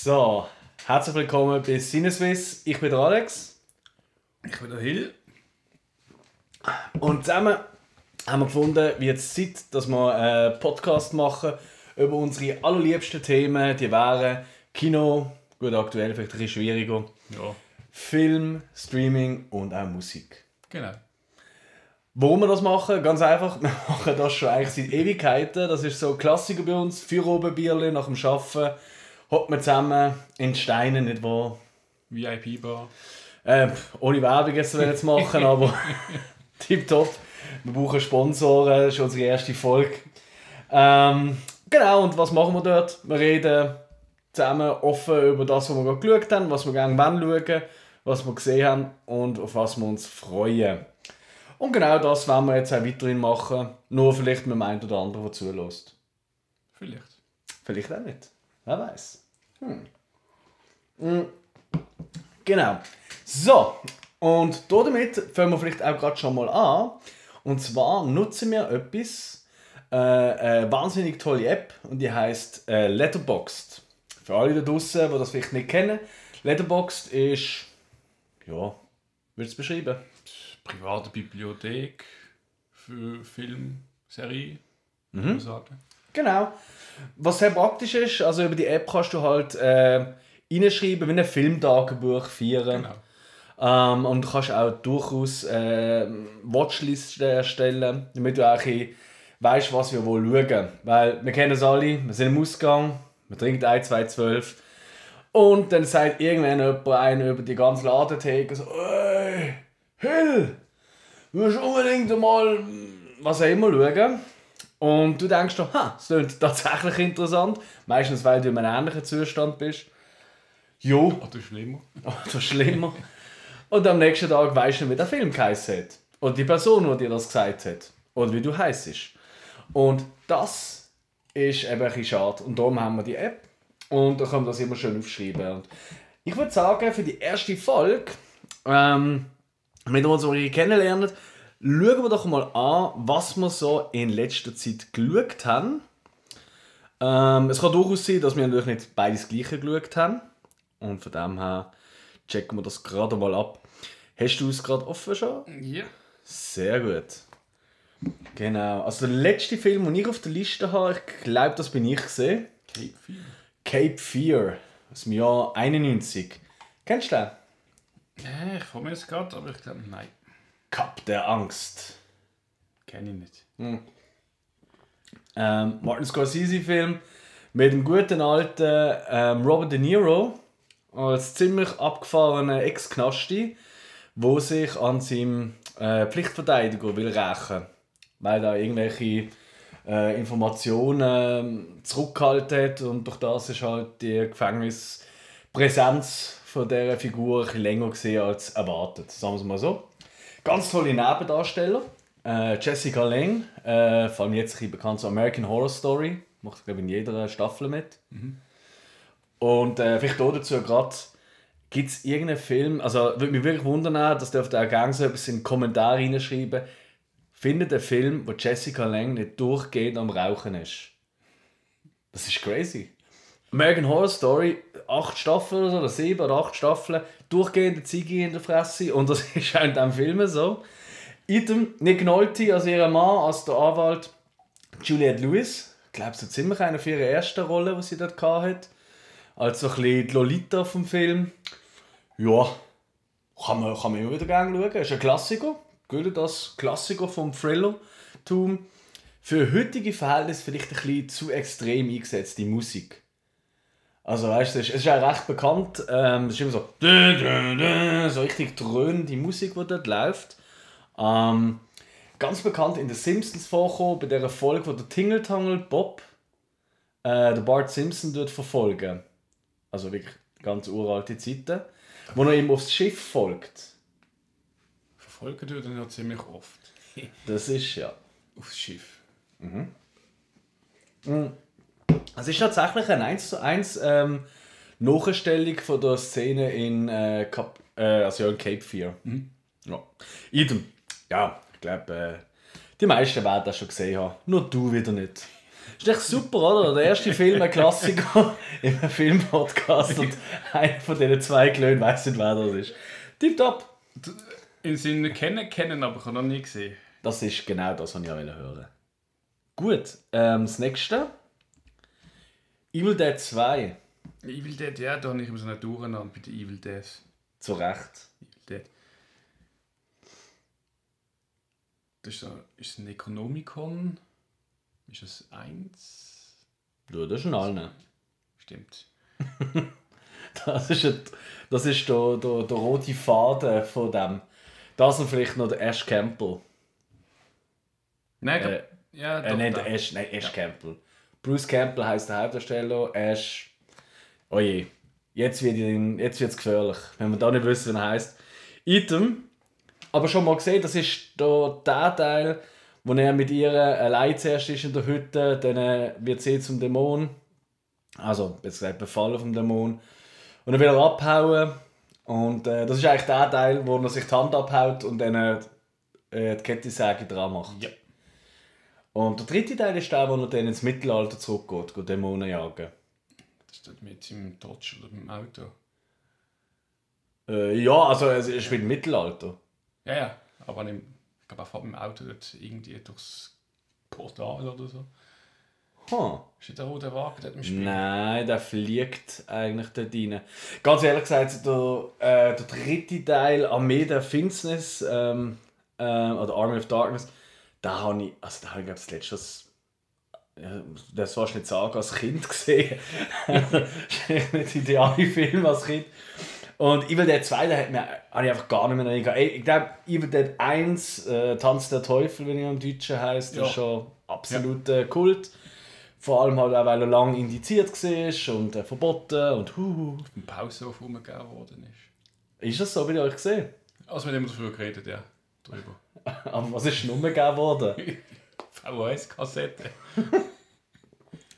So, herzlich willkommen bei Sinneswiss. Ich bin der Alex. Ich bin der Hill. Und zusammen haben wir gefunden, wie jetzt Zeit, dass wir einen Podcast machen über unsere allerliebsten Themen. Die wären Kino, gut aktuell vielleicht ein bisschen schwieriger, Ja, Film, Streaming und auch Musik. genau. Warum wir das machen? Ganz einfach, wir machen das schon eigentlich seit Ewigkeiten. Das ist so ein Klassiker bei uns. Bierli nach dem Arbeiten. Hockt man zusammen in die Steine, nicht wahr? VIP-Bar. Äh, ohne Werbung jetzt zu machen, aber tipptopp. Wir brauchen Sponsoren, das ist unsere erste Folge. Ähm, genau, und was machen wir dort? Wir reden zusammen offen über das, was wir gerade geschaut haben, was wir gerne wollen schauen, was wir gesehen haben und auf was wir uns freuen. Und genau das werden wir jetzt auch weiterhin machen, nur vielleicht mit dem einen oder anderen, der zulässt. Vielleicht. Vielleicht auch nicht. Wer weiß. Hm. Hm. Genau. So, und damit fangen wir vielleicht auch gerade schon mal an. Und zwar nutzen wir etwas, äh, eine wahnsinnig tolle App und die heißt äh, Letterboxd. Für alle da draußen, die das vielleicht nicht kennen, Letterboxd ist, ja, würde es beschreiben? Private Bibliothek für Film, Serie, mhm. sagen. Genau. Was sehr praktisch ist, also über die App kannst du halt äh, reinschreiben, wie ein Filmtagebuch führen. Genau. Ähm, und du kannst auch durchaus äh, Watchlisten erstellen, damit du auch weißt, was wir wohl schauen. Weil wir kennen es alle, wir sind im Ausgang, wir trinken ein, zwei, zwölf. Und dann sagt irgendwann jemand einen über die ganze Ladentheke so, «Ey, Hill, du musst unbedingt mal was auch immer schauen.» Und du denkst dir, ha, das klingt tatsächlich interessant. Meistens, weil du in einem ähnlichen Zustand bist. Jo, Oder schlimmer. oder schlimmer. Und am nächsten Tag weißt du, wie der Film geheißen hat. Oder die Person, die dir das gesagt hat. Oder wie du heisst. Und das ist eben ein bisschen schade. Und darum haben wir die App. Und da kann man das immer schön aufschreiben. Und ich würde sagen, für die erste Folge, ähm, wir uns so kennenlernen, schauen wir doch mal an, was wir so in letzter Zeit geschaut haben. Ähm, es kann durchaus sein, dass wir natürlich nicht beides gleiche geschaut haben. Und von dem her checken wir das gerade mal ab. Hast du es gerade offen schon? Ja. Sehr gut. Genau. Also der letzte Film, den ich auf der Liste habe, ich glaube, das bin ich gesehen. Cape Fear. Cape Fear aus dem Jahr 91. Kennst du den? Ja, ich komme jetzt gerade, aber ich glaube, nein. Cup der Angst. Kenne ich nicht. Ähm, Martin Scorsese-Film mit dem guten alten ähm, Robert De Niro als ziemlich abgefahrener Ex-Knasti, wo sich an seinem äh, Pflichtverteidiger will rächen, weil er irgendwelche äh, Informationen ähm, zurückgehalten hat und durch das ist halt die Gefängnispräsenz von dieser Figur ein länger gesehen als erwartet, sagen wir es mal so. Ganz tolle Nebendarsteller. Äh, Jessica Lange, äh, vor allem jetzt ein bekannt so American Horror Story, macht glaube ich in jeder Staffel mit. Und äh, vielleicht auch dazu gerade, gibt es irgendeinen Film, also würde mich wirklich wundern, dass dürft ihr auch gerne so etwas in die Kommentare reinschreiben, findet einen Film, wo Jessica Lange nicht durchgehend am Rauchen ist. Das ist crazy. American Horror Story, acht Staffeln oder so, oder sieben oder acht Staffeln, durchgehende Ziege in der Fresse und das ist auch in diesem Film so. Item Nick Nolte als ihr Mann, als der Anwalt Juliette Lewis, glaube so ziemlich eine für ihre erste Rolle, die sie dort hatte. Als so ein bisschen die Lolita vom Film. Ja, kann man, kann man immer wieder gerne schauen. Ist ein Klassiker. Gilt das Klassiker vom Thriller-Tum. Für heutige Verhältnisse vielleicht ein bisschen zu extrem eingesetzt, die Musik. Also weißt du, es ist, auch recht bekannt. Ähm, es ist immer so, so richtig dröhnende Musik, die dort läuft. Ähm, ganz bekannt in den Simpsons vorkommen, bei der Folge, wo der Tingle Tangle Bob äh, der Bart Simpson dort verfolgen. Also wirklich ganz uralte Zeiten. Wo er ihm aufs Schiff folgt. Verfolgen tut er ja ziemlich oft. Das ist ja. Aufs Schiff. Es ist tatsächlich eine 1 zu 1 ähm, Nachstellung von der Szene in, äh, Cap äh, also ja, in Cape Fear. Ja. Idem. Ja, ich glaube, äh, die meisten werden das schon gesehen haben. Nur du wieder nicht. Ist echt super, oder? Der erste Film, ein Klassiker im Filmpodcast und einer von diesen zwei Klönen weiss nicht, wer das ist. Tipptopp! In Sinne kennen, kennen, aber ich habe noch nie gesehen. Das ist genau das, was ich auch hören Gut, ähm, das nächste. Evil Dead 2. Evil Dead, ja, da habe ich immer so eine Durcheinander bei den Evil Dead. Zu Recht. Evil Dead. Das ist, so, ist es ein Economicon? Ist es eins? Ja, das ist ein allen. Stimmt. Das ist, ein, das ist der, der, der rote Faden von dem. Das und vielleicht noch der Ash Campbell. Nein, Äh, ja, Äh, doch, nein, doch. der Ash, nein, Ash Campbell. Bruce Campbell heißt der Hauptdarsteller. Ash. Oh je. Jetzt wird jetzt wird's gefährlich, wenn wir da nicht wissen, wie er heißt. Item. Aber schon mal gesehen, das ist der, der Teil, wo er mit ihr allein zuerst ist in der Hütte, dann äh, wird sie zum Dämon. Also, besser gesagt, befallen vom Dämon. Und dann will er abhauen. Und äh, das ist eigentlich der Teil, wo er sich die Hand abhaut und dann äh, die Kettensäge dran macht. Ja. Und der dritte Teil ist der, wo er dann ins Mittelalter zurückgeht, geht Dämonen jagen. Das ist dort mit seinem Dodge oder mit dem Auto. Äh, ja, also es ist wie im Mittelalter. Ja, ja. Aber ich glaube, er fährt mit dem Auto dort irgendwie durchs Portal oder so. Huh. Ist nicht der rote Wagen dort im Spiel? Nein, der fliegt eigentlich dort rein. Ganz ehrlich gesagt, der, äh, der dritte Teil, Armee der Finsternis, ähm, äh, oder Army of Darkness, da habe ich, also da habe ich glaube das letzte, das, ja, fast nicht sagen, als Kind gesehen. das ist echt nicht der ideale Film als Kind. Und Evil Dead 2, da hat mir, habe ich einfach gar nicht mehr. Ey, Ich glaube, Evil Dead 1, äh, Tanz der Teufel, wenn er im Deutschen heisst, Ja. ist schon absolut äh, Kult. Vor allem halt auch, weil er lang indiziert war und äh, verboten und huhu. Im Pausenhof rumgegeben worden ist. Ist das so, wie ihr euch gesehen? Also wir haben immer dafür geredet, ja. Drüber. Aber was ist denn umgegeben worden? VHS-Kassette.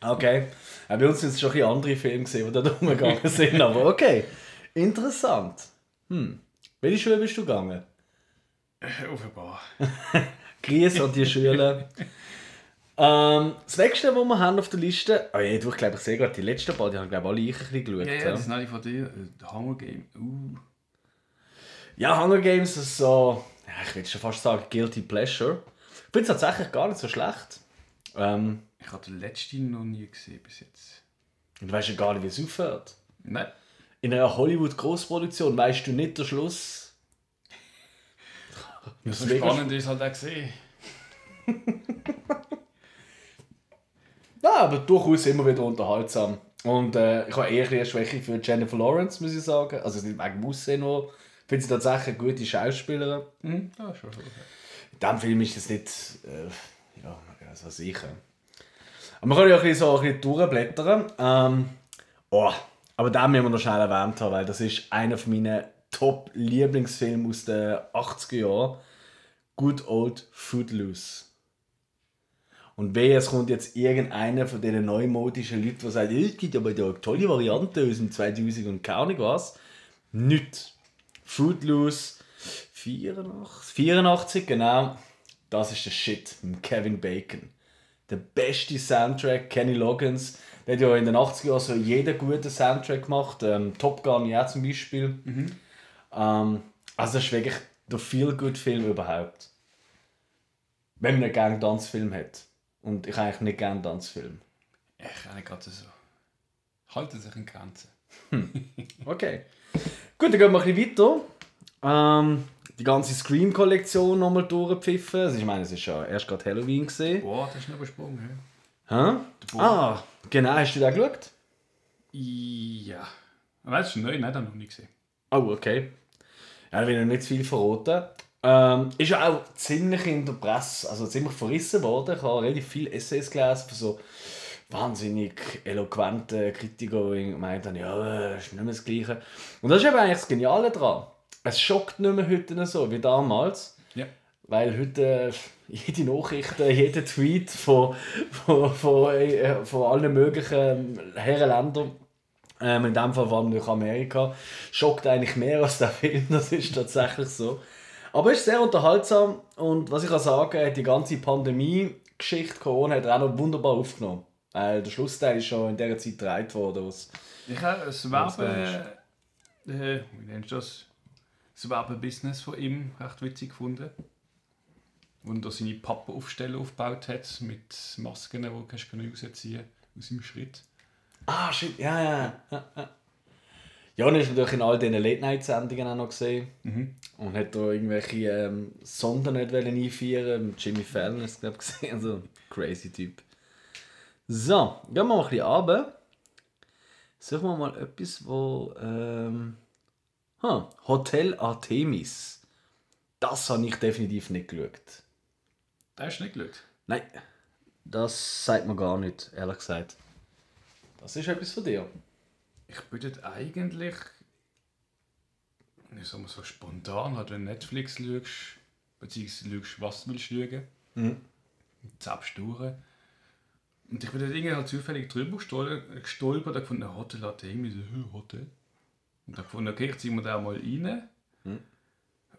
Okay. Auch bei uns sind es schon ein andere Filme gesehen, die da umgegangen sind, aber okay. Interessant. Hm. Welche Schule bist du gegangen? Offenbar. Grüße an die Schüler. ähm, das nächste, was wir haben auf der Liste, oh ja, du, ich glaube, ich sehe gerade die letzten paar, die haben glaube ich alle ich ein bisschen geschaut. Ja, ja, ja. das sind alle von dir. Äh, Hunger Game. Uh. Ja, Hunger Games ist so, ja, ich würde schon fast sagen, Guilty Pleasure. Ich finde es tatsächlich gar nicht so schlecht. Ähm, Ich habe den letzten noch nie gesehen bis jetzt. und du weißt ja gar nicht, wie es aufhört. Nein. In einer Hollywood-Großproduktion weißt du nicht den Schluss. Das ist spannend ist halt auch gesehen. Ja, aber durchaus immer wieder unterhaltsam. Und äh, ich habe eher eine Schwäche für Jennifer Lawrence, muss ich sagen. Also nicht wegen dem Aussehen nur. Ich finde sie tatsächlich eine gute Schauspielerin. Mhm. Ja, schon. schon. In diesem Film ist das nicht, äh, ja, ich. äh. Aber man kann ja auch ein bisschen so ein bisschen durchblättern. Ähm, oh, aber den müssen wir noch schnell erwähnt haben, weil das ist einer von meinen Top-Lieblingsfilme aus den 80er Jahren. Good Old Footloose. Und wehe, es kommt jetzt irgendeiner von diesen neumodischen Leuten, der sagt, es gibt aber da eine tolle Variante aus dem 2000 und keine Ahnung was. Nicht. Footloose 84, 84, genau. Das ist der Shit mit Kevin Bacon. Der beste Soundtrack, Kenny Loggins. Der hat ja in den 80er Jahren so jeden guten Soundtrack gemacht. Ähm, Top Gun ja zum Beispiel. Ähm, also das ist wirklich der Feel-Good-Film überhaupt. Wenn man nicht gerne Tanzfilm hat. Und ich eigentlich nicht gerne Tanzfilm. Ich habe gerade so. Halten sich in Grenzen. Okay. Gut, dann gehen wir ein bisschen weiter. Ähm, die ganze Scream-Kollektion nochmal durchgepfiffen. Also ich meine, es ist ja erst gerade Halloween gesehen. Boah, das ist noch übersprungen. Hä? Ah, genau, hast du da geschaut? Ja. das ist neu, nein, ich noch nie gesehen. Oh, okay. Ja, will ich noch nicht zu viel verraten. Ähm, ist ja auch ziemlich in der Presse, also ziemlich verrissen worden. Ich habe relativ viele Essays gelesen von so wahnsinnig eloquenten Kritikern, die gemeint haben, ja, ist nicht mehr das Gleiche. Und das ist eben eigentlich das Geniale daran. Es schockt nicht mehr heute so wie damals. Ja. Weil heute äh, jede Nachricht, äh, jeder Tweet von, von, von, äh, von allen möglichen Herrenländern, ähm, in dem Fall vor allem durch Amerika, schockt eigentlich mehr als der Film. Das ist tatsächlich so. Aber es ist sehr unterhaltsam und was ich kann sagen, die ganze Pandemie-Geschichte, Corona, hat er auch noch wunderbar aufgenommen. Weil der Schlussteil ist schon in dieser Zeit gedreht worden. Was Ich habe das Werbe... Äh, wie nennst du das? Das Werbebusiness von ihm recht witzig gefunden. Wo er seine Pappenaufsteller aufgebaut hat mit Masken, die du rausziehen aus dem Schritt. ah, shit, ja, ja. ja, ja. Jan ist natürlich in all diesen Late-Night-Sendungen auch noch gesehen. Und hat da irgendwelche ähm, Sonden nicht einführen Jimmy Fallon ist glaube ich gesehen. Also, crazy Typ. So, gehen wir mal ein bisschen runter. Suchen wir mal etwas, wo... Ähm, huh, Hotel Artemis. Das habe ich definitiv nicht geschaut. Der ist nicht geschaut. Nein, das sagt man gar nicht, ehrlich gesagt. Das ist etwas von dir. Ich würde eigentlich, ich sag mal so spontan, halt, wenn du Netflix schaust, beziehungsweise schaust, was du willst schauen, Mhm. zappst du durch. Und ich bin dann irgendwie halt zufällig drüber gestolpert, und gefunden, Hotel hat irgendwie so, «Hä, Hotel. Und dann gefunden, okay, ich ziehe mir da mal rein.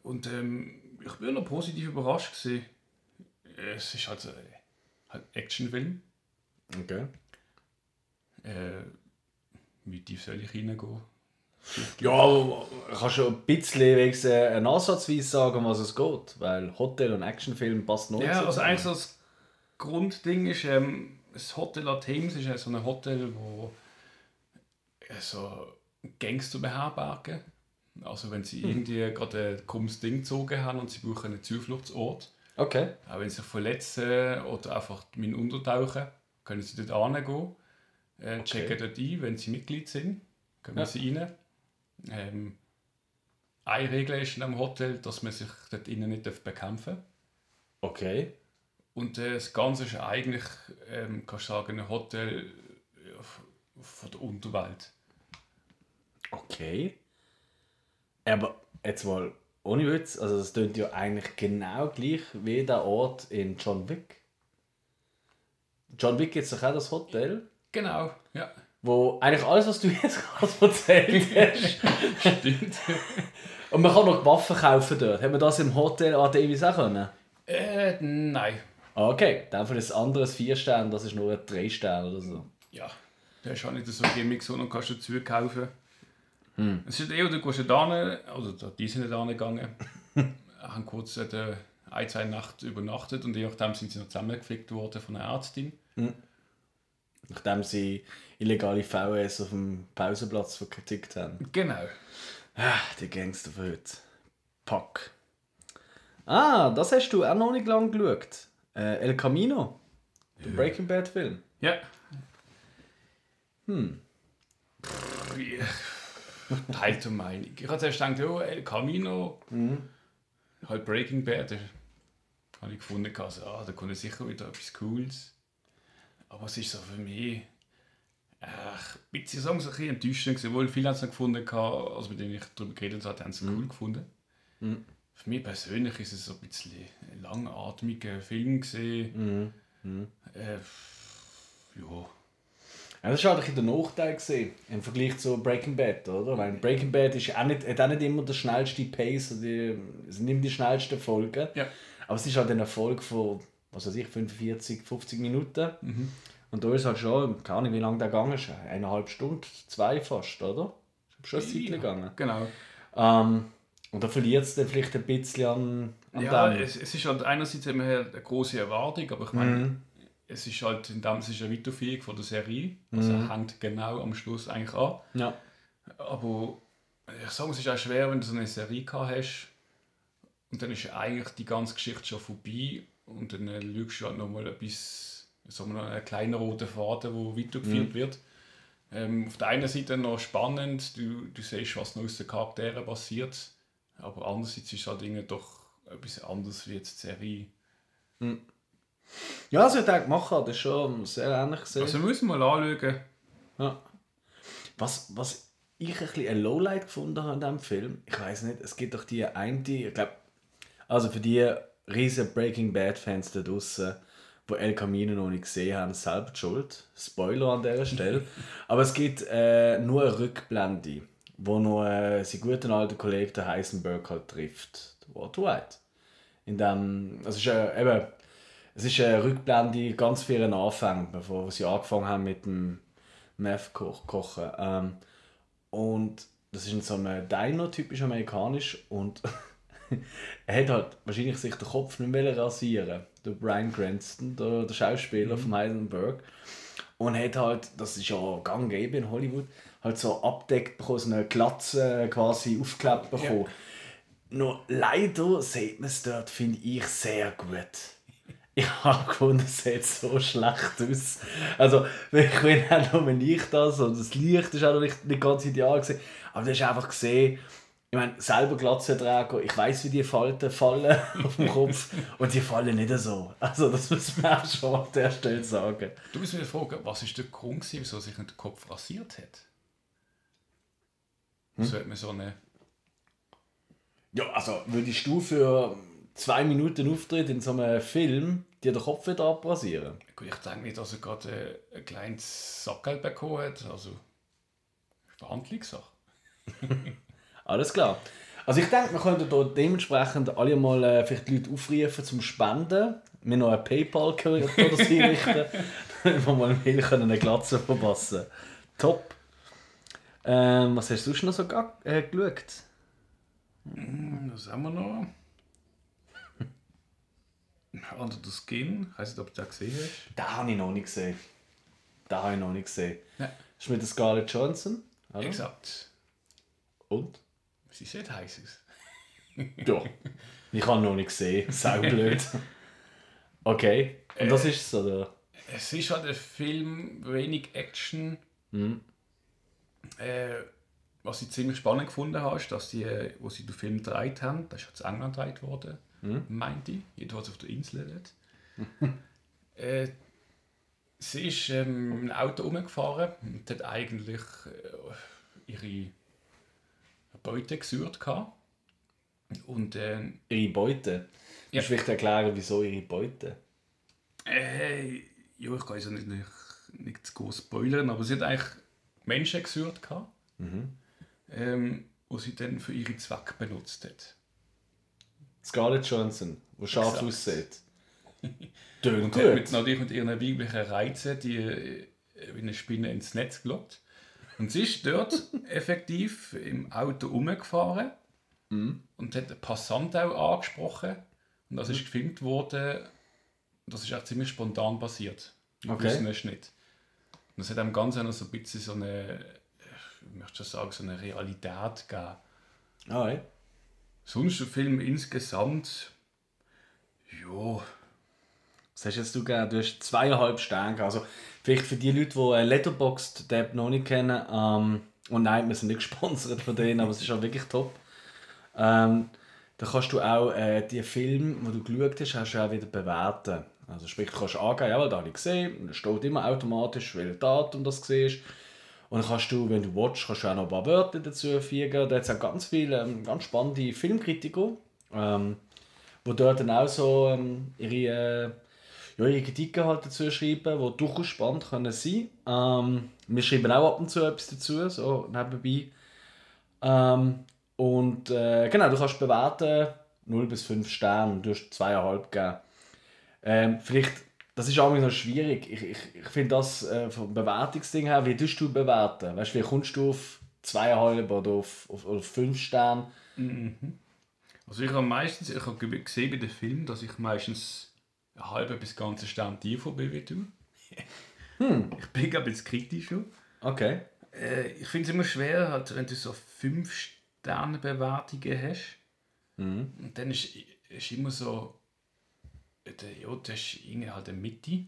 Und ähm, ich bin noch positiv überrascht gewesen. Es ist halt, so, äh, halt ein Actionfilm. Okay. Äh, wie tief soll ich reingehen? Ja, kannst du ein bisschen wenigstens einen Ansatzweise sagen, was es geht? Weil Hotel- und Actionfilm passt noch Ja, so also so das Grundding ist, ähm, das Hotel Artemis ist ja so ein Hotel, wo äh, so Gangster beherbergen. Also wenn sie irgendwie gerade ein krummes Ding gezogen haben und sie brauchen einen Zufluchtsort, Okay. auch wenn sie sich verletzen oder einfach mit untertauchen, können sie dort hingehen, äh, checken dort ein, wenn sie Mitglied sind, können Ja. sie rein. Ähm, eine Regel ist in einem Hotel, dass man sich dort innen nicht bekämpfen darf. Okay. Und äh, das Ganze ist eigentlich, ähm, kannst du sagen, ein Hotel f- von der Unterwelt. Okay. Aber jetzt mal ohne Witz, also das klingt ja eigentlich genau gleich wie der Ort in John Wick. John Wick gibt es doch auch das Hotel, Genau, ja. wo eigentlich alles, was du jetzt gerade erzählt hast. Stimmt. Und man kann noch Waffen kaufen dort. Haben wir das im Hotel Artemis auch können? äh, nein. Ah, Okay, dann für das andere 4 Sterne, das ist nur ein 3 Sterne oder so. Ja, der ist auch nicht so Gimmick, sondern kannst du dazu kaufen. Es ist eher, du gehst da hin, also da- die sind nicht angegangen, haben kurz äh, der ein, zwei Nacht übernachtet und je nachdem sind sie noch zusammengeflickt worden von einer Ärztin. Nachdem sie illegale VS auf dem Pausenplatz vertickt haben. Genau. Ah, die Gangster von heute. Pack. Ah, das hast du auch noch nicht lange geschaut. Äh, El Camino. Der Breaking Bad Film. Ja. Hm. Ja. Teilte Meinung. Ich habe zuerst gedacht, oh, El Camino, halt Breaking Bad, da habe ich gefunden, also, ah, da kommt sicher wieder etwas Cooles. Aber es ist so für mich ach, ein bisschen, sagen wir, so ein bisschen enttäuschend gewesen, obwohl viele haben es gefunden, gehabt, als mit denen ich darüber geredet habe, haben es cool gefunden. Für mich persönlich ist es so ein bisschen ein langatmiger Film gesehen. Äh, ja. Ja, das war halt ein der Nachteil gewesen, im Vergleich zu Breaking Bad, oder? Weil Breaking Bad ist auch nicht, hat auch nicht immer der schnellste Pace, die, es sind immer die schnellsten Folgen. Ja. Aber es ist halt eine Folge von, was weiß ich, 45, 50 Minuten. Und da ist halt schon, keine Ahnung, wie lange der gegangen ist, eineinhalb Stunden, zwei fast, oder? Ist schon ein Zeit gegangen. Genau. Ähm, und da verliert es dann vielleicht ein bisschen an, an Ja, dem. es, es ist halt einerseits haben wir halt eine große Erwartung, aber ich meine, es ist halt in dem es ist eine Weiterführung von der Serie, also hängt genau am Schluss eigentlich an. Ja. Aber ich sage, es ist auch schwer, wenn du so eine Serie gehabt hast und dann ist eigentlich die ganze Geschichte schon vorbei und dann äh, schaust du halt nochmal etwas, sagen wir noch, einen kleinen roten Faden, der weitergeführt wird. Ähm, auf der einen Seite noch spannend, du, du siehst, was noch aus den Charakteren passiert, aber andererseits ist es halt irgendwie doch etwas anderes wie jetzt die Serie. Ja, was ich da gemacht habe, das ist schon sehr ähnlich gesehen. Also müssen wir mal anschauen. Ja. Was, was ich ein bisschen ein Lowlight gefunden habe in diesem Film, ich weiß nicht, es gibt doch die eine, ich glaube, also für die riesen Breaking Bad Fans da draußen, die El Camino noch nicht gesehen haben, selber die schuld. Spoiler an dieser Stelle. Aber es gibt äh, nur eine Rückblende, wo noch äh, sein guten alten Kollege der Heisenberg halt trifft, Walter White. In dem, also es ist äh, eben es ist eine Rückblende ganz vielen Anfängen, bevor sie angefangen haben mit dem Meth kochen. Ähm, und das ist in so einem Diner, typisch amerikanisch. Und er hat halt wahrscheinlich sich den Kopf nicht mehr rasieren der Brian Cranston, der, der Schauspieler mhm. von Heisenberg. Und hat halt, das ist ja gang in Hollywood, halt so abdeckt bekommen, so eine Glatze quasi aufgeklebt bekommen. Ja. Nur leider sieht man es dort, finde ich, sehr gut. Ich habe gefunden, es sieht so schlecht aus. Also, ich bin auch nur ich das und das Licht ist auch nicht, nicht ganz ideal gewesen. Aber du hast einfach gesehen, ich meine, selber Glatzenträger, ich weiß, wie die Falten fallen auf dem Kopf und die fallen nicht so. Also das muss man auch schon an der Stelle sagen. Du musst mir fragen, was ist der Grund, wieso sich der Kopf rasiert hat? Hm? So hat man so eine... Ja, also würdest du für zwei Minuten Auftritt in so einem Film dir den Kopf wieder abrasieren? Gut, ich denke nicht, dass er gerade ein kleines Sackgeld bekommen hat. Also, Verhandlungssache. Alles klar. Also ich denke, wir könnten hier dementsprechend alle mal äh, vielleicht die Leute aufrufen zum Spenden. Wir noch ein Paypal oder das einrichten, damit wir mal mehr können eine Glatze verpassen Top. Ähm, was hast du sonst noch so äh, geschaut? Hm, was haben wir noch? Under the Skin, ich weiß nicht, ob du das gesehen hast. Den habe ich noch nicht gesehen. Den habe ich noch nicht gesehen. Ja. Das ist mit der Scarlett Johansson. Oder? Exakt. Und? Sie sieht heiß aus. ja. Ich habe noch nicht gesehen. Sau blöd. Okay. Und das äh, ist es, oder? Es ist halt ein Film, wenig Action. Mhm. Äh, was ich ziemlich spannend gefunden habe, ist, dass die, wo sie den Film gedreht haben, das ist ja in England gedreht worden, mhm. meinte ich, jedenfalls auf der Insel dort. äh, sie ist ähm, mit einem Auto umgefahren und hat eigentlich äh, ihre Beute gesucht. Und, äh, ihre Beute? Ja. Du vielleicht erklären, wieso ihre Beute? Äh, ja, ich kann es nicht, nicht, nicht zu groß spoilern, aber sie hat eigentlich Menschen gesucht, mhm. ähm, die sie dann für ihre Zwecke benutzt hat. Scarlett Johansson, die scharf aussieht. Tönt und gut. Mit, natürlich mit ihren weiblichen Reizen, die äh, wie eine Spinne ins Netz gelockt. Und sie ist dort effektiv im Auto umgefahren mhm. und hat einen Passant auch angesprochen. Und das mhm. ist gefilmt worden. Das ist auch ziemlich spontan passiert. Okay. nicht. Und das hat dem Ganzen noch so ein bisschen so eine, ich möchte sagen, so eine Realität gegeben. Ah, ja. Sonst der Film insgesamt, ja. Was hast jetzt du gegeben? Du hast zweieinhalb Sterne. Also Vielleicht für die Leute, die Letterboxd Tab noch nicht kennen, ähm, und nein, wir sind nicht gesponsert von denen, aber es ist auch wirklich top. Ähm, da kannst du auch äh, die Filme, die du geschaut hast, hast du auch wieder bewerten. Also sprich, du kannst angeben, ja, da habe ich gesehen, und es steht immer automatisch, welche Datum das siehst. Und dann kannst du, wenn du watchst, kannst du auch noch ein paar Wörter dazu fügen. Da hat es ganz viele ähm, ganz spannende Filmkritiker, ähm, die dort dann auch so ähm, ihre... Äh, ja, ihre Kritiken halt dazu schreiben, die durchaus spannend können sein ähm, Wir schreiben auch ab und zu etwas dazu, so nebenbei. Ähm, und äh, genau, du kannst bewerten 0 bis 5 Sterne, du hast 2,5 gegeben. Ähm, vielleicht, das ist auch noch schwierig. Ich, ich, ich finde das äh, vom Bewertungsding her, wie tust du bewerten? Weißt du, wie kommst du auf 2,5 oder auf, auf, auf 5 Sterne? Mhm. Also ich habe meistens, ich habe gesehen bei den Filmen, dass ich meistens halbe bis ganze Stern tiefer bin wie du. hm. Ich bin ein bisschen kritisch schon. Okay. Äh, ich finde es immer schwer, halt, wenn du so 5 Sterne Bewertungen hast. Mhm. Und dann ist, ist immer so, ja, das ist irgendwie halt eine Mitte.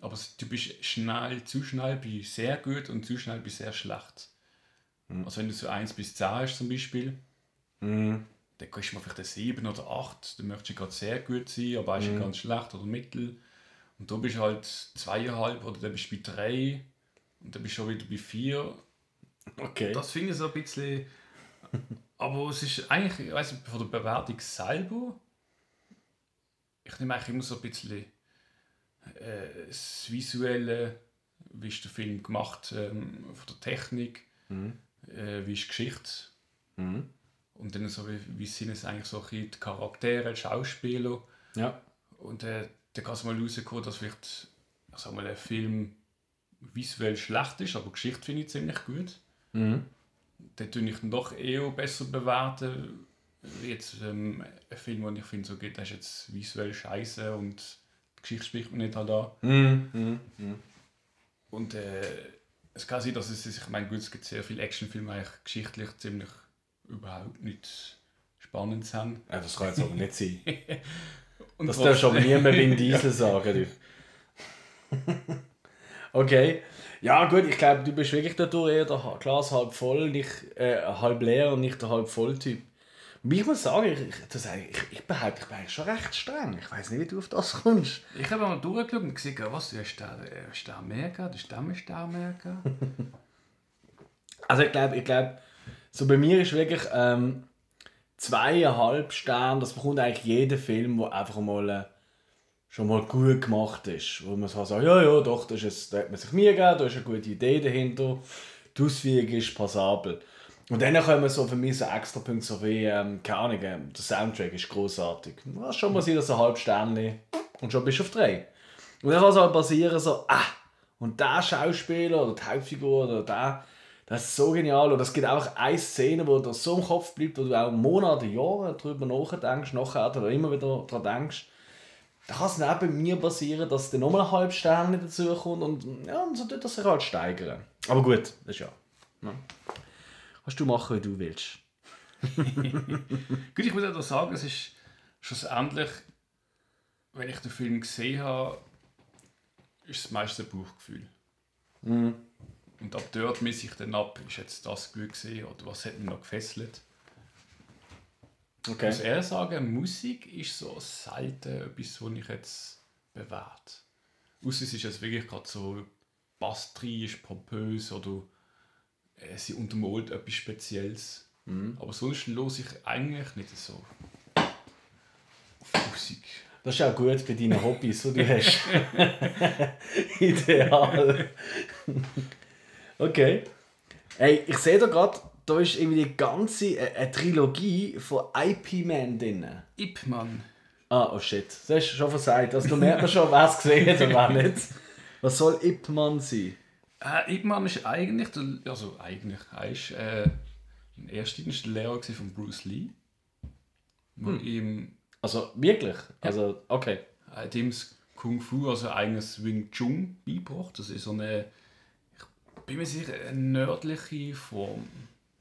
Aber du bist schnell, zu schnell bei sehr gut und zu schnell bei sehr schlecht. Mhm. Also wenn du so 1 bis 10 hast zum Beispiel, mhm dann kriegst du vielleicht eine 7 oder 8, dann möchtest du gerade sehr gut sein, aber ist mhm. ganz schlecht oder mittel. Und du bist halt zweieinhalb oder dann bist du bei 3 und dann bist du schon wieder bei 4. Okay. Das finde ich so ein bisschen. aber es ist eigentlich, ich weiß nicht, von der Bewertung selber, ich nehme eigentlich immer so ein bisschen äh, das Visuelle, wie ist der Film gemacht, ähm, von der Technik, mhm. äh, wie ist die Geschichte. Mhm. Und dann so, wie, wie sind es eigentlich so die Charaktere, die Schauspieler. Ja. Und äh, dann kann es mal rauskommen, dass vielleicht ich sag mal, ein Film visuell schlecht ist, aber die Geschichte finde ich ziemlich gut. Mhm. Den tue ich dann doch eher besser bewerten, jetzt ähm, ein Film, den ich finde, so geht, ist jetzt visuell scheiße und die Geschichte spricht mir nicht halt an. Mhm. Mhm. Mhm. Und äh, es kann sein, dass es sich, ich meine, gut, es gibt sehr viele Actionfilme, die eigentlich geschichtlich ziemlich überhaupt nicht spannend sind. Ja, das kann jetzt aber nicht sein. Und Das darfst du aber niemand Vin Diesel sagen. Du. okay. Ja gut, ich glaube, du bist wirklich dadurch eher der Glas halb voll, nicht äh, halb leer und nicht der halb voll Typ. Ich muss sagen, ich, das, ich, ich behaupte, ich bin eigentlich schon recht streng. Ich weiß nicht, wie du auf das kommst. Ich habe mal durchgeschaut und gesehen, was, du hast da, hast da mehr gehabt, hast da mehr mehr gehabt. Also ich glaube, ich glaube, so bei mir ist wirklich ähm, zweieinhalb Sterne, das bekommt eigentlich jeder Film, der einfach mal äh, schon mal gut gemacht ist. Wo man so sagt, ja, ja, doch, das ist, da hat man sich Mühe gegeben, da ist eine gute Idee dahinter, die Ausführung ist passabel. Und dann kommen so für mich so extra Punkte, so wie, ähm, keine Ahnung, ähm, der Soundtrack ist großartig. Ja, schon mal sein, dass ein halb Sternchen und schon bist du auf drei. Und dann kann es halt passieren, so, ah, und der Schauspieler oder die Hauptfigur oder der, das ist so genial. Und es gibt auch eine Szene, wo dir so im Kopf bleibt, wo du auch Monate, Jahre darüber nachdenkst, nachher oder immer wieder daran denkst. Da kann es neben mir passieren, dass dann nochmal ein halb Stern dazu kommt und ja, und so tut das sich halt steigern. Aber gut, das ist ja. ja. Kannst du machen, wie du willst. Gut, ich muss auch sagen, es ist schlussendlich, wenn ich den Film gesehen habe, ist es meistens ein Bauchgefühl. Und ab dort messe ich dann ab, ist jetzt das gut gesehen oder was hat mich noch gefesselt. Ich Okay. muss eher sagen, Musik ist so selten etwas, was ich jetzt bewerte. Ausser es ist jetzt wirklich gerade so Bastri, ist pompös oder äh, sie untermalt etwas Spezielles. Aber sonst los ich eigentlich nicht so auf Musik. Das ist auch gut bei deinen Hobbys, die du hast. Ideal. okay. Hey, ich sehe da gerade, da ist irgendwie die ganze äh, eine Trilogie von IP Man drin. Ip Man. Ah, oh shit. Das hast du schon versagt. Also, du merkst schon, wer es gesehen hat und wer nicht. Was soll Ip Man sein? Äh, Ip Man ist eigentlich, der, also eigentlich, er ist äh, in erster Linie der Lehrer von Bruce Lee. Wo ihm Also, wirklich? Also, okay. hat ihm das Kung Fu, also eigenes Wing Chun, beigebracht. Das ist so eine, ich bin mir sicher, eine nördliche Form,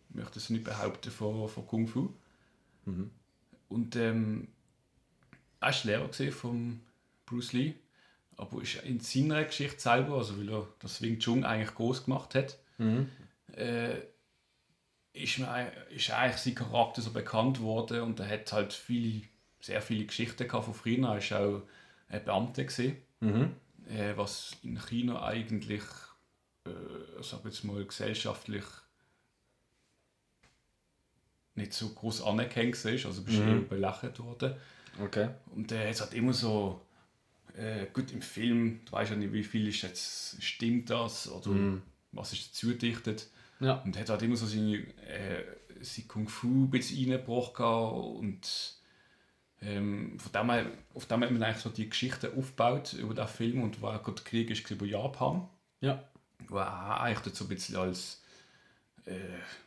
ich möchte es nicht behaupten, von, von Kung Fu. Und ähm, er war Lehrer von Bruce Lee, aber ist in seiner Geschichte selber, also weil er das Wing Chun eigentlich groß gemacht hat, äh, ist, ist eigentlich sein Charakter so bekannt worden und er hat halt viele, sehr viele Geschichten gehabt von früher. Er war auch ein Beamter, gewesen, äh, was in China eigentlich, äh, sag jetzt mal, gesellschaftlich nicht so groß anerkannt war, also bist eher belächelt worden. Okay. Und der hat halt immer so, äh, gut im Film, du weißt ja nicht, wie viel ist jetzt, stimmt das oder was ist dazu gedichtet. Ja. Und er hat halt immer so seine, äh, sein Kung Fu ein bisschen reingebracht und ähm, von dem her, auf dem hat man eigentlich so die Geschichte aufgebaut über den Film und war gerade der Krieg ist über Japan, Ja. wo er eigentlich dort so ein bisschen als, äh,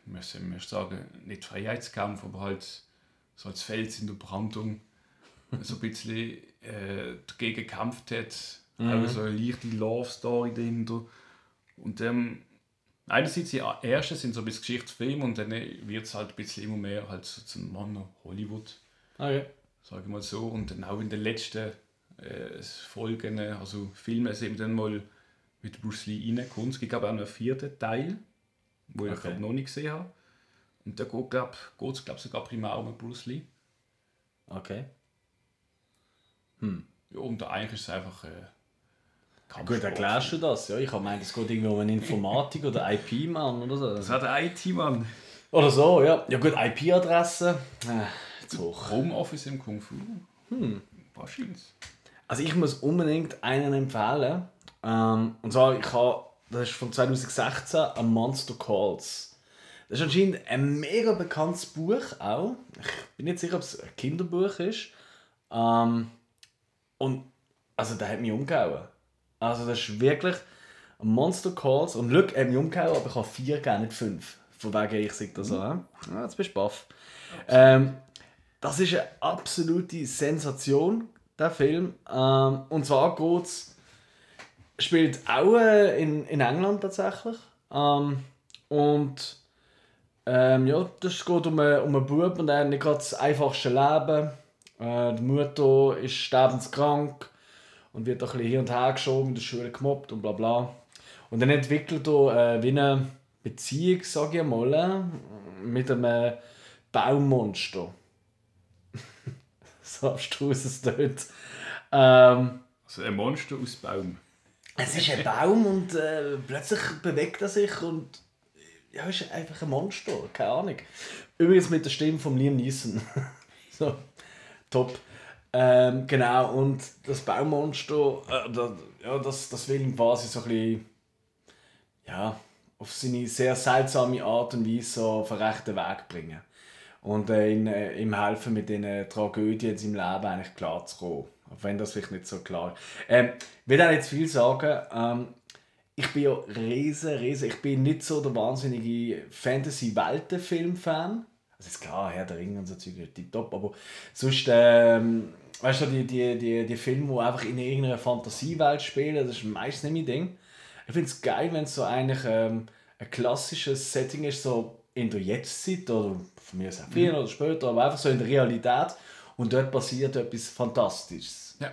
müssen wir sagen, nicht Freiheitskampf, aber halt so als Fels in der Brandung so ein bisschen äh, dagegen gekämpft hat. Auch so eine leichte Love-Story dahinter. Und ähm, einerseits die ersten sind so ein bisschen Geschichtsfilme und dann wird es halt ein bisschen immer mehr halt so zum Mann Hollywood, Okay. sage ich mal so. Und dann auch in den letzten äh, Folgen, also Filme, sind dann mal mit Bruce Lee reingekommen. Es gibt aber auch noch einen vierten Teil, wo ich Okay. glaub, noch nicht gesehen habe. Und da geht es, glaube ich, sogar primär um Bruce Lee. Okay. Ja, und eigentlich ist es einfach. Äh, Gut, Kampfsport. erklärst du das? Ja, ich habe gemeint, es geht irgendwie um eine Informatik oder IP-Mann oder so. Das hat ein IT-Mann. Oder so, ja. Ja gut, IP-Adresse. Äh, zu hoch. Homeoffice im Kung Fu. Hm. Wahrscheinlich. Also ich muss unbedingt einen empfehlen. Ähm, und zwar, ich habe, das ist von 2016, A Monster Calls. Das ist anscheinend ein mega bekanntes Buch auch. Ich bin nicht sicher, ob es ein Kinderbuch ist. Ähm, und also der hat mich umgehauen. Also das ist wirklich Monster Calls. Und Glück hat mich umgehauen, aber ich habe vier gegeben, nicht fünf. Von wegen, ich sage das so. Ja, jetzt bist du baff. Ähm, das ist eine absolute Sensation, der Film. Ähm, und zwar geht's, spielt auch äh, in, in England tatsächlich. Ähm, und ähm, ja, das geht um einen, um einen Bub und er hat nicht gerade das einfachste Leben. Äh, die Mutter ist sterbenskrank und wird auch ein bisschen hier und her geschoben, in der Schule gemobbt und bla bla. Und dann entwickelt er äh, wie eine Beziehung, sage ich mal, äh, mit einem Baummonster. so abstrus es dort. Ähm, Also ein Monster aus Baum. es ist ein Baum und äh, plötzlich bewegt er sich und ja, ist einfach ein Monster, keine Ahnung. Übrigens mit der Stimme von Liam Neeson. so, top. Ähm, genau, und das Baummonster, äh, da, ja, das, das will quasi so ein bisschen, ja, auf seine sehr seltsame Art und Weise so auf den rechten Weg bringen. Und äh, ihn, äh, ihm helfen, mit diesen Tragödien in seinem Leben eigentlich klarzukommen. Auch wenn das vielleicht nicht so klar ist. Ähm, ich will auch nicht viel sagen. Ähm, ich bin ja riesen, riesen, ich bin nicht so der wahnsinnige Fantasy-Welten-Film-Fan. Also ist klar, Herr der Ringe und so Zeug ist tipptopp, aber sonst, ähm, weißt du, die, die, die, die Filme, die einfach in irgendeiner Fantasiewelt spielen, das ist meistens nicht mein Ding. Ich finde es geil, wenn es so eigentlich ähm, ein klassisches Setting ist, so in der Jetztzeit oder von mir aus auch früher oder später, aber einfach so in der Realität und dort passiert etwas Fantastisches. Ja.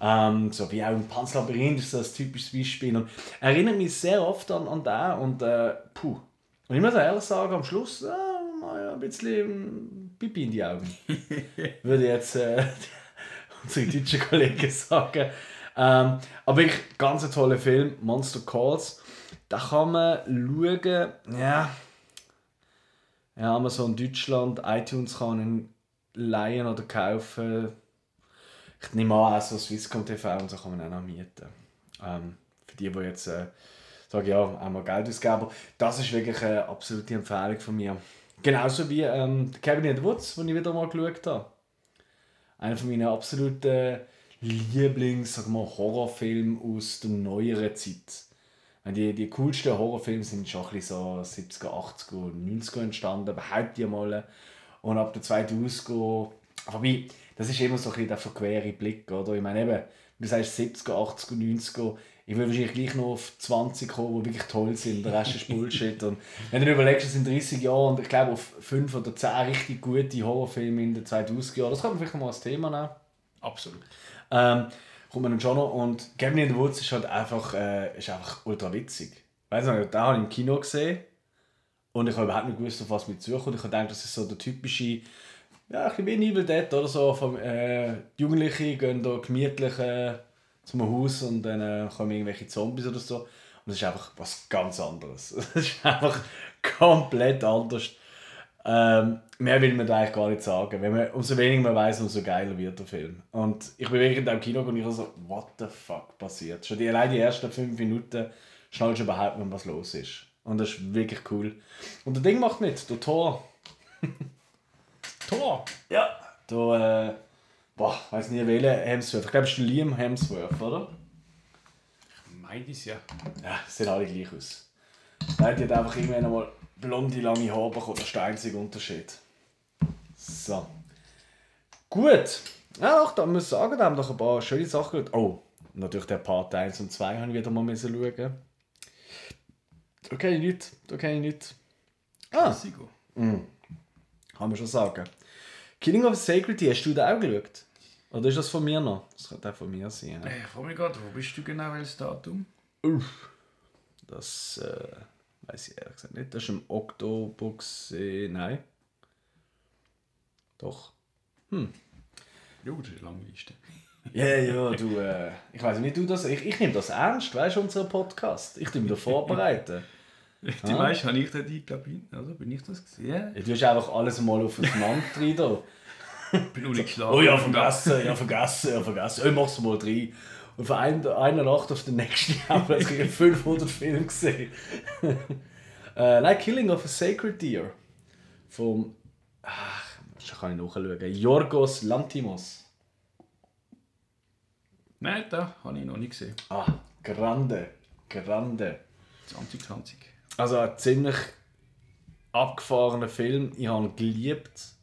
Ähm, so wie auch im Panzerlabyrinth ist das typisches Beispiel. Und erinnert mich sehr oft an, an den und äh, puh. Und ich muss ehrlich sagen, am Schluss, äh, mal ein bisschen ähm, Pipi in die Augen. Würde jetzt äh, unsere deutschen Kollegen sagen. Ähm, aber wirklich ganz ein toller Film, Monster Calls. Da kann man schauen, ja, ja, Amazon Deutschland, iTunes kann ihn leihen oder kaufen. Ich nehme an, auch so Swisscom TV und so kann man auch noch mieten. Ähm, für die, die jetzt äh, sagen, ja, auch mal Geld ausgeben. Aber das ist wirklich eine absolute Empfehlung von mir. Genauso wie ähm, Cabin in the Woods, den ich wieder mal geschaut habe. Einer von meinen absoluten Lieblings, sag mal, Horrorfilme aus der neueren Zeit. Die, die coolsten Horrorfilme sind schon ein so 70er, 80er und 90er entstanden, behaupte ich mal. Und ab der 2000er, wobei, das ist immer so ein bisschen der verquere Blick, oder? Ich meine eben, du sagst 70er, 80er, 90er, ich will wahrscheinlich gleich noch auf 20 kommen, die wirklich toll sind, der Rest ist Bullshit. Und wenn du überlegst, es sind 30 Jahre und ich glaube auf 5 oder 10 richtig gute Horrorfilme in den 2000er Jahren, das kann man vielleicht mal als Thema nehmen. Absolut. Ähm, kommt man dann schon noch. Und Cabin in the Woods ist halt einfach, äh, ist einfach ultra witzig. Weißt du, den habe ich im Kino gesehen und ich habe überhaupt nicht gewusst, auf was mich zukommt. Ich habe gedacht, das ist so der typische, ja, ein bisschen wie ein Evil Dead oder so. Vom, äh, die Jugendlichen gehen da gemütlich äh, zum Haus und dann äh, kommen irgendwelche Zombies oder so. Und das ist einfach was ganz anderes. Das ist einfach komplett anders. Ähm, mehr will man da eigentlich gar nicht sagen. Wenn man, umso weniger man weiß, umso geiler wird der Film. Und ich bin wirklich in dem Kino und ich so, what the fuck passiert? Schon die, allein die ersten fünf Minuten schnallst du überhaupt nicht, was los ist. Und das ist wirklich cool. Und der Ding macht mit, der Tor. Tor! Ja. Der, äh, boah, weiß nicht welcher Hemsworth. Ich glaube, es ist Liam Hemsworth, oder? Meint es ja. Ja, sehen alle gleich aus. Nein, die hat einfach irgendwann einmal blonde, lange Haare bekommen. Das ist der einzige Unterschied. So. Gut. Ja, auch da muss ich sagen, da haben doch ein paar schöne Sachen geschaut. Oh, natürlich der Part 1 und 2 habe ich wieder mal müssen schauen. Da kenne ich nicht. Da kenne ich nicht. Ah, Sigo. kann man schon sagen. Killing of a Sacred hast du da auch geschaut? Oder ist das von mir noch? Das könnte auch von mir sein. Ja. Ich frage mich gerade, wo bist du genau, welches Datum? Uff. Das äh, weiß ich ehrlich gesagt nicht. Das ist im Oktober. gewesen. Nein. Doch. Jo, das ist eine lange Liste. Ja, ja, du, äh, ich weiß nicht, du das. Ich, ich nehme das ernst, weißt du, unseren Podcast. Ich tue mich da vorbereiten. Die Ah. meisten habe ich da eingeladen. Also bin ich das gesehen? Ja. Ja, du hast einfach alles mal auf das Mann drin. Ich bin ungeschlagen. Oh ja, vergessen, ja, vergessen, ja, vergessen. Ich mach's mal rein. Und von ein, einer Nacht auf den nächsten haben wir plötzlich 500 Filme gesehen. äh, nein, Killing of a Sacred Deer. Vom. Ach, das kann ich nachschauen. Yorgos Lantimos. Nein, da habe ich noch nicht gesehen. Ah, grande, grande. 2020. Also ein ziemlich abgefahrener Film. Ich habe ihn geliebt.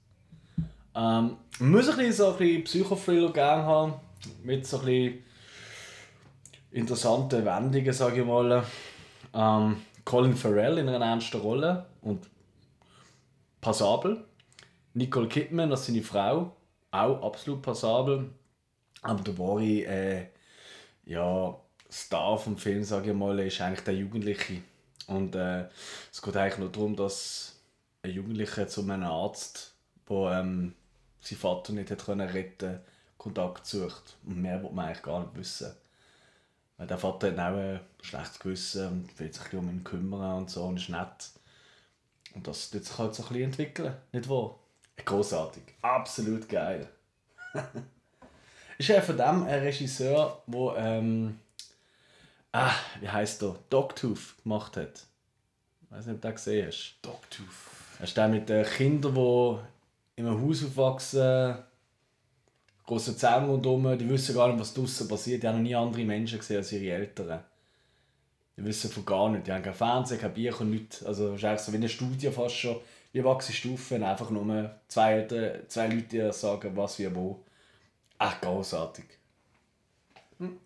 Ähm, muss bisschen so ein bisschen Psychothriller gerne haben. Mit so ein bisschen interessanten Wendungen, sage ich mal. Ähm, Colin Farrell in einer ernsten Rolle und passabel. Nicole Kidman als seine Frau, auch absolut passabel. Aber der wahre äh, ja, Star vom Film, sage ich mal, ist eigentlich der Jugendliche. Und äh, es geht eigentlich nur darum, dass ein Jugendlicher zu einem Arzt, der ähm, seinen Vater nicht hat können retten Kontakt sucht. Und mehr will man eigentlich gar nicht wissen. Weil der Vater hat auch ein schlechtes Gewissen und will sich um ihn kümmern und so und ist nett. Und das wird sich halt so ein bisschen entwickeln, nicht wahr? Großartig. Absolut geil. ist ja von dem ein Regisseur, der, ähm, ah, wie heißt der? Dogtooth gemacht hat. Ich weiß nicht, ob du den gesehen hast. Dogtooth. Er ist der mit den Kindern, die in einem Haus aufwachsen, große Zähne rundherum, die wissen gar nicht, was draußen passiert. Die haben noch nie andere Menschen gesehen als ihre Eltern. Die wissen von gar nicht. Die haben kein Fernsehen, kein Bier und nichts. Also eigentlich so wie eine Studie fast schon. Wie wachsen Stufen, einfach nur zwei, Eltern, zwei Leute die sagen, was wie wo. Echt großartig. Hm.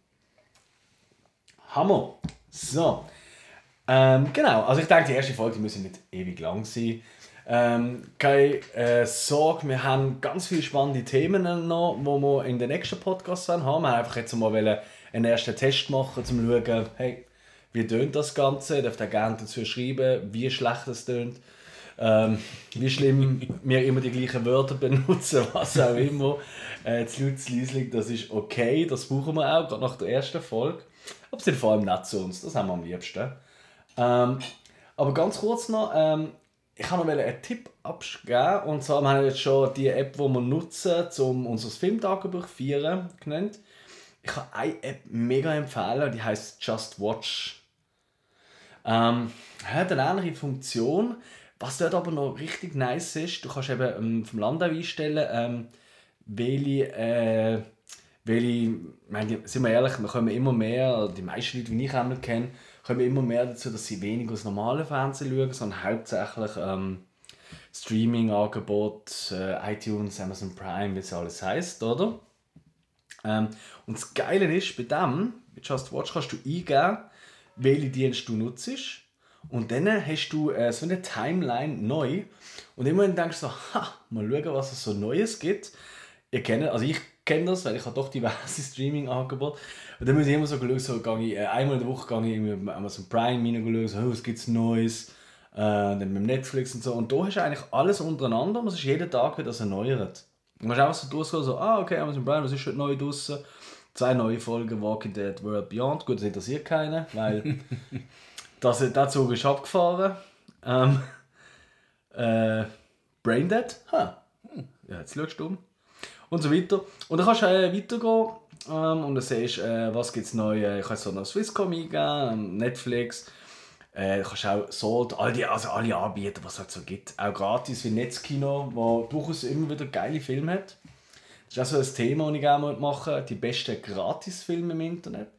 Hammer. So. Ähm, genau, also ich denke, die erste Folge müssen nicht ewig lang sein. Ähm, keine äh, Sorge, wir haben ganz viele spannende Themen noch, die wir in den nächsten Podcasts haben. Wir haben einfach jetzt mal einen ersten Test machen, um zu schauen, hey, wie tönt das Ganze? Ihr dürft auch gerne dazu schreiben, wie schlecht es tönt. Ähm, wie schlimm wir immer die gleichen Wörter benutzen, was auch immer. Äh, zu laut, zu leislich, das ist okay, das brauchen wir auch, gerade nach der ersten Folge. Aber sind vor allem nicht zu uns, das haben wir am liebsten. Ähm, aber ganz kurz noch, ähm, ich habe noch einen Tipp abgeben. Und zwar wir haben jetzt schon die App, die wir nutzen, um unser Filmtagebuch zu feiern, genannt. Ich kann eine App mega empfehlen, die heißt Just Watch. Ähm, hat eine ähnliche Funktion. Was dort aber noch richtig nice ist, du kannst eben ähm, vom Land einstellen, ähm, welche, äh, welche, meine, sind wir ehrlich, wir kommen immer mehr, die meisten Leute, die ich auch kenne, kommen immer mehr dazu, dass sie weniger aus normalen Fernsehen schauen, sondern hauptsächlich ähm, Streaming-Angebot, äh, iTunes, Amazon Prime, wie es alles heißt, oder? Ähm, und das Geile ist, bei dem, mit Just Watch kannst du eingeben, welche Dienste du nutzt. Und dann hast du äh, so eine Timeline neu. Und immer denkst du so, ha, mal schauen, was es so Neues gibt. Ihr kennt, also ich kenne das, weil ich habe doch diverse Streaming-Angebote. Und dann muss ich immer so schauen, so gehe ich, äh, einmal in der Woche gehe ich irgendwie Amazon Prime reinschauen, so, oh, was gibt es Neues. Äh, dann mit Netflix und so. Und da hast du eigentlich alles untereinander und es ist jeden Tag wieder das erneuert. Du musst einfach so durchgehen, so, ah, okay, Amazon Prime, was ist schon neu draussen? Zwei neue Folgen Walking Dead World Beyond. Gut, das interessiert keinen, weil das, der Zug ist abgefahren. Ähm, äh, Braindead, ha. Ja, jetzt schaust du um. Und so weiter. Und dann kannst du äh, weitergehen ähm, und dann siehst äh, was gibt es neu. Ich kann so noch Swisscom eingeben, Netflix. Äh, du kannst auch Salt, all die, also alle Anbieter, was es halt so gibt. Auch gratis wie Netzkino, wo durchaus immer wieder geile Filme hat. Das ist auch so ein Thema, das ich gerne machen. Die besten Gratisfilme im Internet.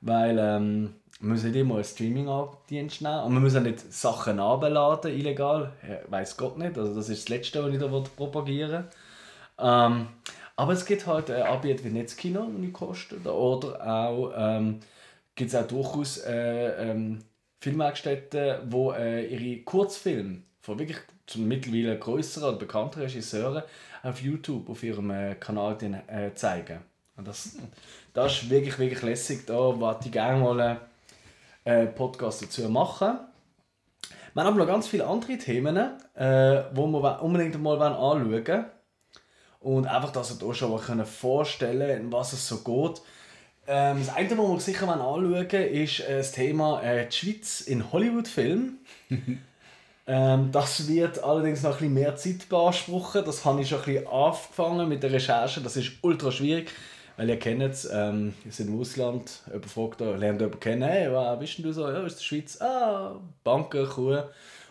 Weil ähm, wir müssen nicht immer einen Streaming-Dienst nehmen. Und wir müssen auch nicht Sachen abladen, illegal. Weiß Gott nicht. Also das ist das Letzte, was ich da propagieren ähm, Aber es gibt halt äh, Anbieter wie Netzkino, die kosten. Oder auch ähm, gibt es auch durchaus äh, ähm, Filmwerkstätten, die äh, ihre Kurzfilme von wirklich zum mittlerweile größeren und bekannten Regisseuren auf YouTube auf ihrem äh, Kanal den, äh, zeigen. Und das, das ist wirklich, wirklich lässig. Da wollte ich gerne mal einen äh, Podcast dazu machen. Wir haben aber noch ganz viele andere Themen, äh, wo wir unbedingt mal anschauen wollen. Und einfach, dass ihr euch schon mal vorstellen könnt, was es so geht. Ähm, das eine, was wir sicher anschauen ist äh, das Thema äh, die Schweiz in Hollywood-Filmen. ähm, das wird allerdings noch ein bisschen mehr Zeit beanspruchen. Das habe ich schon ein bisschen angefangen mit der Recherche. Das ist ultra schwierig, weil ihr kennt es, ähm, ihr seid im Ausland, jemand fragt lernt jemanden kennen, hey, wer bist du so? Ja, ist die Schweiz, ah, Banken, Kuh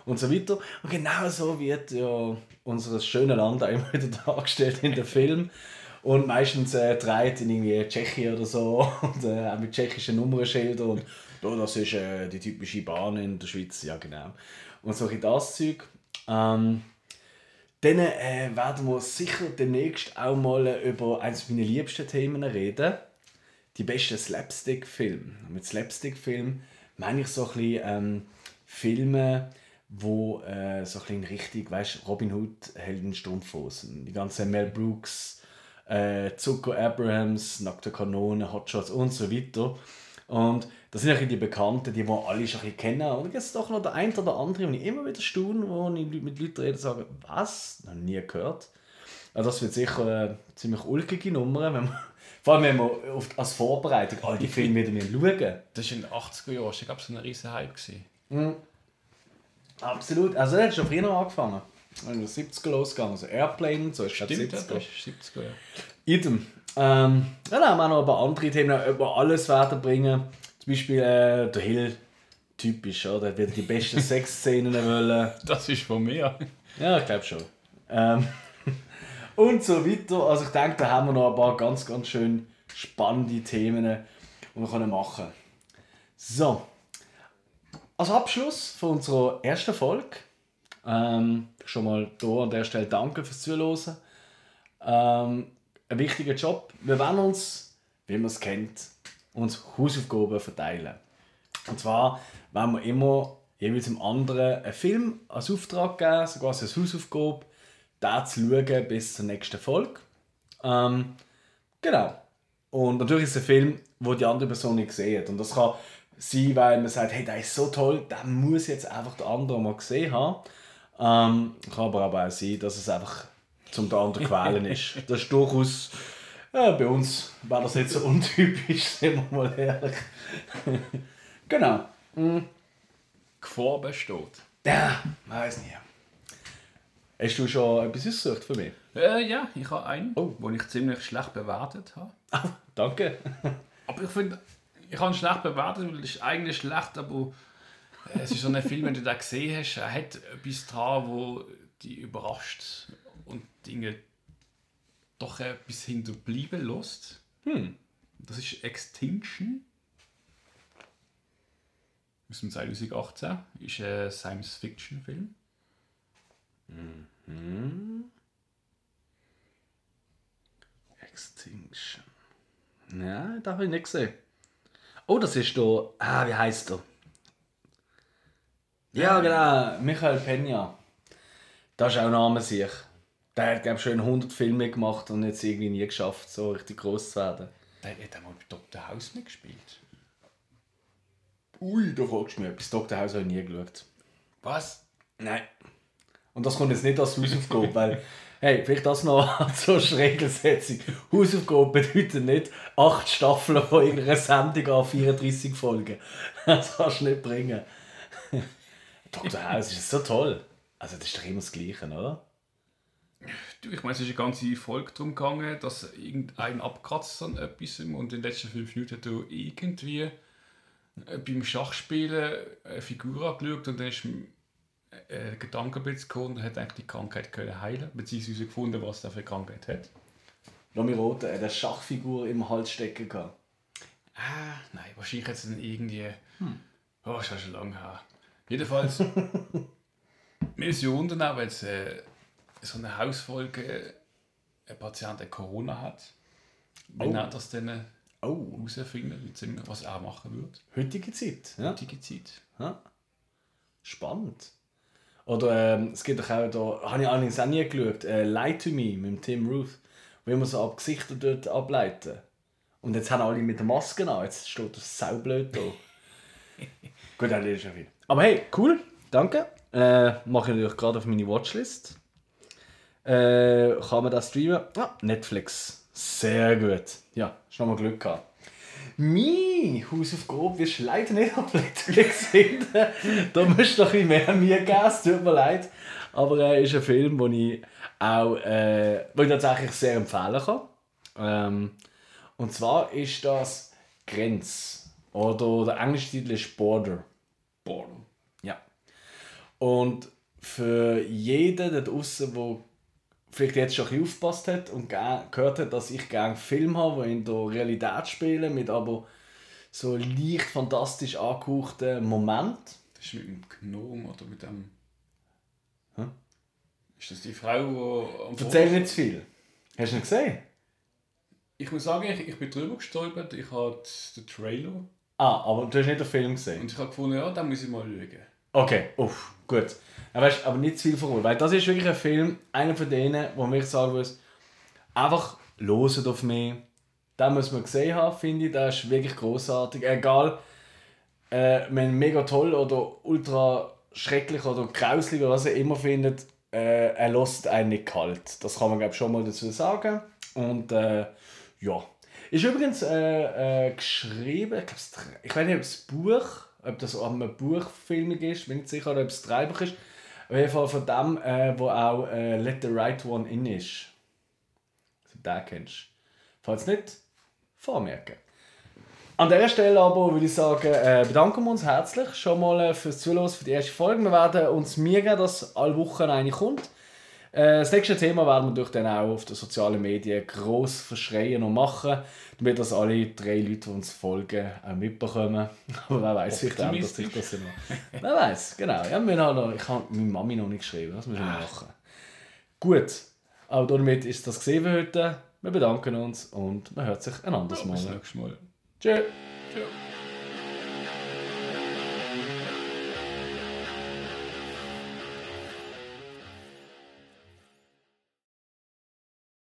und so weiter. Und genau so wird ja unser schönes Land auch immer wieder dargestellt in den Film. Und meistens äh, dreht in irgendwie Tschechien oder so und äh, auch mit tschechischen Nummernschildern und oh, das ist äh, die typische Bahn in der Schweiz, ja genau. Und so das Zeug. Ähm, dann äh, werden wir sicher demnächst auch mal über eines meiner liebsten Themen reden. Die besten Slapstick-Filme. Mit Slapstick-Film meine ich so ein bisschen ähm, Filme, wo äh, so ein bisschen richtig, weißt Robin Hood, Helden Strumpfhosen, die ganzen Mel Brooks, äh, Zucker Abrahams, Nackte Kanone, Hotshots und so weiter. Und das sind ja die Bekannten, die wir alle schon ein kennen. Und jetzt doch noch der ein oder andere, den ich immer wieder staune, wo ich mit Leuten rede, sagen, was? Noch nie gehört. Also das wird sicher eine ziemlich ulkige Nummer, wenn man, vor allem wenn man auf, als Vorbereitung all die Filme wieder schauen Das war in den 80er Jahren, ich glaube, so ein riesen Hype. Mhm. Absolut. Also das hat schon früher angefangen. In den 70er losgegangen. Also Airplane so ist Stimmt, 70er. das ist 70er, ja. Idem. Ähm, ja, dann haben wir noch ein paar andere Themen über alles werden bringen. Zum Beispiel äh, der Hill. Typisch, oder? Er wird die besten Sexszenen wollen. Das ist von mir. Ja, ich glaube schon. Ähm, und so weiter. Also ich denke, da haben wir noch ein paar ganz, ganz schön spannende Themen, die wir machen können. So. Als Abschluss von unserer ersten Folge ähm, schon mal hier an der Stelle danke fürs Zuhören. Ähm, ein wichtiger Job. Wir werden uns, wie man es kennt, uns Hausaufgaben verteilen. Und zwar werden wir immer jeweils im anderen einen Film als Auftrag geben, sogar als Hausaufgabe, da zu schauen bis zur nächsten Folge. Ähm, genau. Und natürlich ist es ein Film, wo die andere Person nicht sieht. Und das kann sein, weil man sagt, hey, der ist so toll, den muss jetzt einfach der andere mal gesehen haben. Ähm, kann aber auch sein, dass es einfach zum den anderen quälen ist. Das ist durchaus, ja, bei uns wäre das nicht so untypisch, sind wir mal ehrlich. genau. Mhm. Gefahr besteht. Ja, weiß nicht. Hast du schon etwas ausgesucht für mich? Äh, ja, ich habe einen, oh. den ich ziemlich schlecht bewertet habe. Oh, danke. aber ich finde, ich habe ihn schlecht bewertet, weil es ist eigentlich schlecht, aber äh, es ist so ein Film, wenn du den gesehen hast, er hat etwas dran, wo dich überrascht und Dinge doch etwas hinterbleiben lässt. Hm. Das ist Extinction. Aus dem 2018. Ist ein Science-Fiction-Film. Mhm. Extinction. Ja, das habe ich nicht gesehen. Oh, das ist da. Ah, wie heißt der? Ja, genau. Michael Peña. Das ist auch ein Name sich. Der hat, glaube ich, schon 100 Filme gemacht und jetzt irgendwie nie geschafft, so richtig groß zu werden. Der hat einmal bei Dr. House mitgespielt. Ui, da fragst du mich etwas. Dr. House habe ich nie geschaut. Was? Nein. Und das kommt jetzt nicht als Hausaufgabe, weil, hey, vielleicht das noch zur Regelsetzung. Hausaufgabe bedeutet nicht acht Staffeln von irgendeiner Sendung an 34 Folgen. Das kannst du nicht bringen. Dr. House ist so toll. Also, das ist doch immer das Gleiche, oder? Du, ich meine, es ist eine ganze Folge darum gegangen, dass irgendein abkratzt an etwas und in den letzten fünf Minuten hat er irgendwie äh, beim Schachspielen eine Figur angeschaut und dann ist äh, Gedankenblitz gekommen und hat eigentlich die Krankheit können heilen beziehungsweise gefunden, was er für eine Krankheit hat. Lass mich roten, er hat eine Schachfigur im Hals stecken gehabt. Ah, nein, wahrscheinlich hat es dann irgendwie... Hm. Oh, ist schon lange her. Jedenfalls... mir ist ja wundern, wenn jetzt... Äh, so eine Hausfolge ein Patient der Corona hat, wenn oh. er das dann oh. herausfindet, was er machen würde. Heutige Zeit. Ja. Heutige Zeit. Ja. Spannend. Oder ähm, es gibt auch, da habe ich allerdings auch nie geschaut, äh, Lie to Me mit Tim Ruth, wo man so ab Gesichtern dort ableiten. Und jetzt haben alle mit der Maske an, jetzt steht das saublöd da. Gut, das ist ja viel. Aber hey, cool, danke. Äh, mache ich natürlich gerade auf meine Watchlist. Äh, kann man das streamen? Ja, Netflix. Sehr gut. Ja, schon mal Glück gehabt. Mein Hausaufgabe wirst du leider nicht auf Netflix finden. da musst du noch ein bisschen mehr mir geben, es tut mir leid. Aber er äh, ist ein Film, den ich auch äh, wo ich tatsächlich sehr empfehlen kann. Ähm, und zwar ist das Grenz. Oder der englische Titel ist Border. Border. Ja. Und für jeden da draußen, der vielleicht jetzt schon ein bisschen aufgepasst hat und gehört hat, dass ich gerne Filme habe, die in der Realität spielen, mit aber so leicht fantastisch angehauchten Moment. Das ist mit dem Gnome oder mit dem... Hä? Ist das die Frau, die... Erzähl nicht zu viel. Hast du ihn gesehen? Ich muss sagen, ich, ich bin drüber gestolpert. Ich hatte den Trailer. Ah, aber du hast nicht den Film gesehen? Und ich habe gefunden, ja, den muss ich mal schauen. Okay, uff, gut. Ja, weißt, aber nicht zu viel verraten, weil das ist wirklich ein Film, einer von denen, wo ich sagen muss, einfach loset auf mich. Den muss man gesehen haben, finde ich. Der ist wirklich großartig. Egal, äh, man mega toll oder ultra schrecklich oder grauslich oder was er immer findet, äh, er lässt einen nicht kalt. Das kann man glaube schon mal dazu sagen. Und äh, ja. Ist übrigens äh, äh, geschrieben, ich, ich weiß nicht, ob das Buch, ob das auch eine Buchfilmung ist, bin nicht sicher, ob es Dreibuch ist. Auf jeden Fall von dem, äh, wo auch äh, Let the Right One In ist. Also den kennst. Falls nicht, vormerken. An dieser Stelle aber würde ich sagen, äh, bedanken wir uns herzlich schon mal äh, fürs Zuhören für die erste Folge. Wir werden uns geben, dass alle Wochen eine kommt. Äh, das nächste Thema werden wir durch dann auch auf den sozialen Medien gross verschreien und machen, damit das alle drei Leute, die uns folgen, auch mitbekommen. Aber wer weiß, vielleicht ändert sich das noch. wer weiß, genau. Ja, wir haben noch, ich habe meine Mami noch nicht geschrieben, das müssen wir machen. Gut, aber damit ist das gesehen für heute. Wir bedanken uns und man hört sich ein anderes Mal. bis nächstes Mal. Tschüss. Ciao.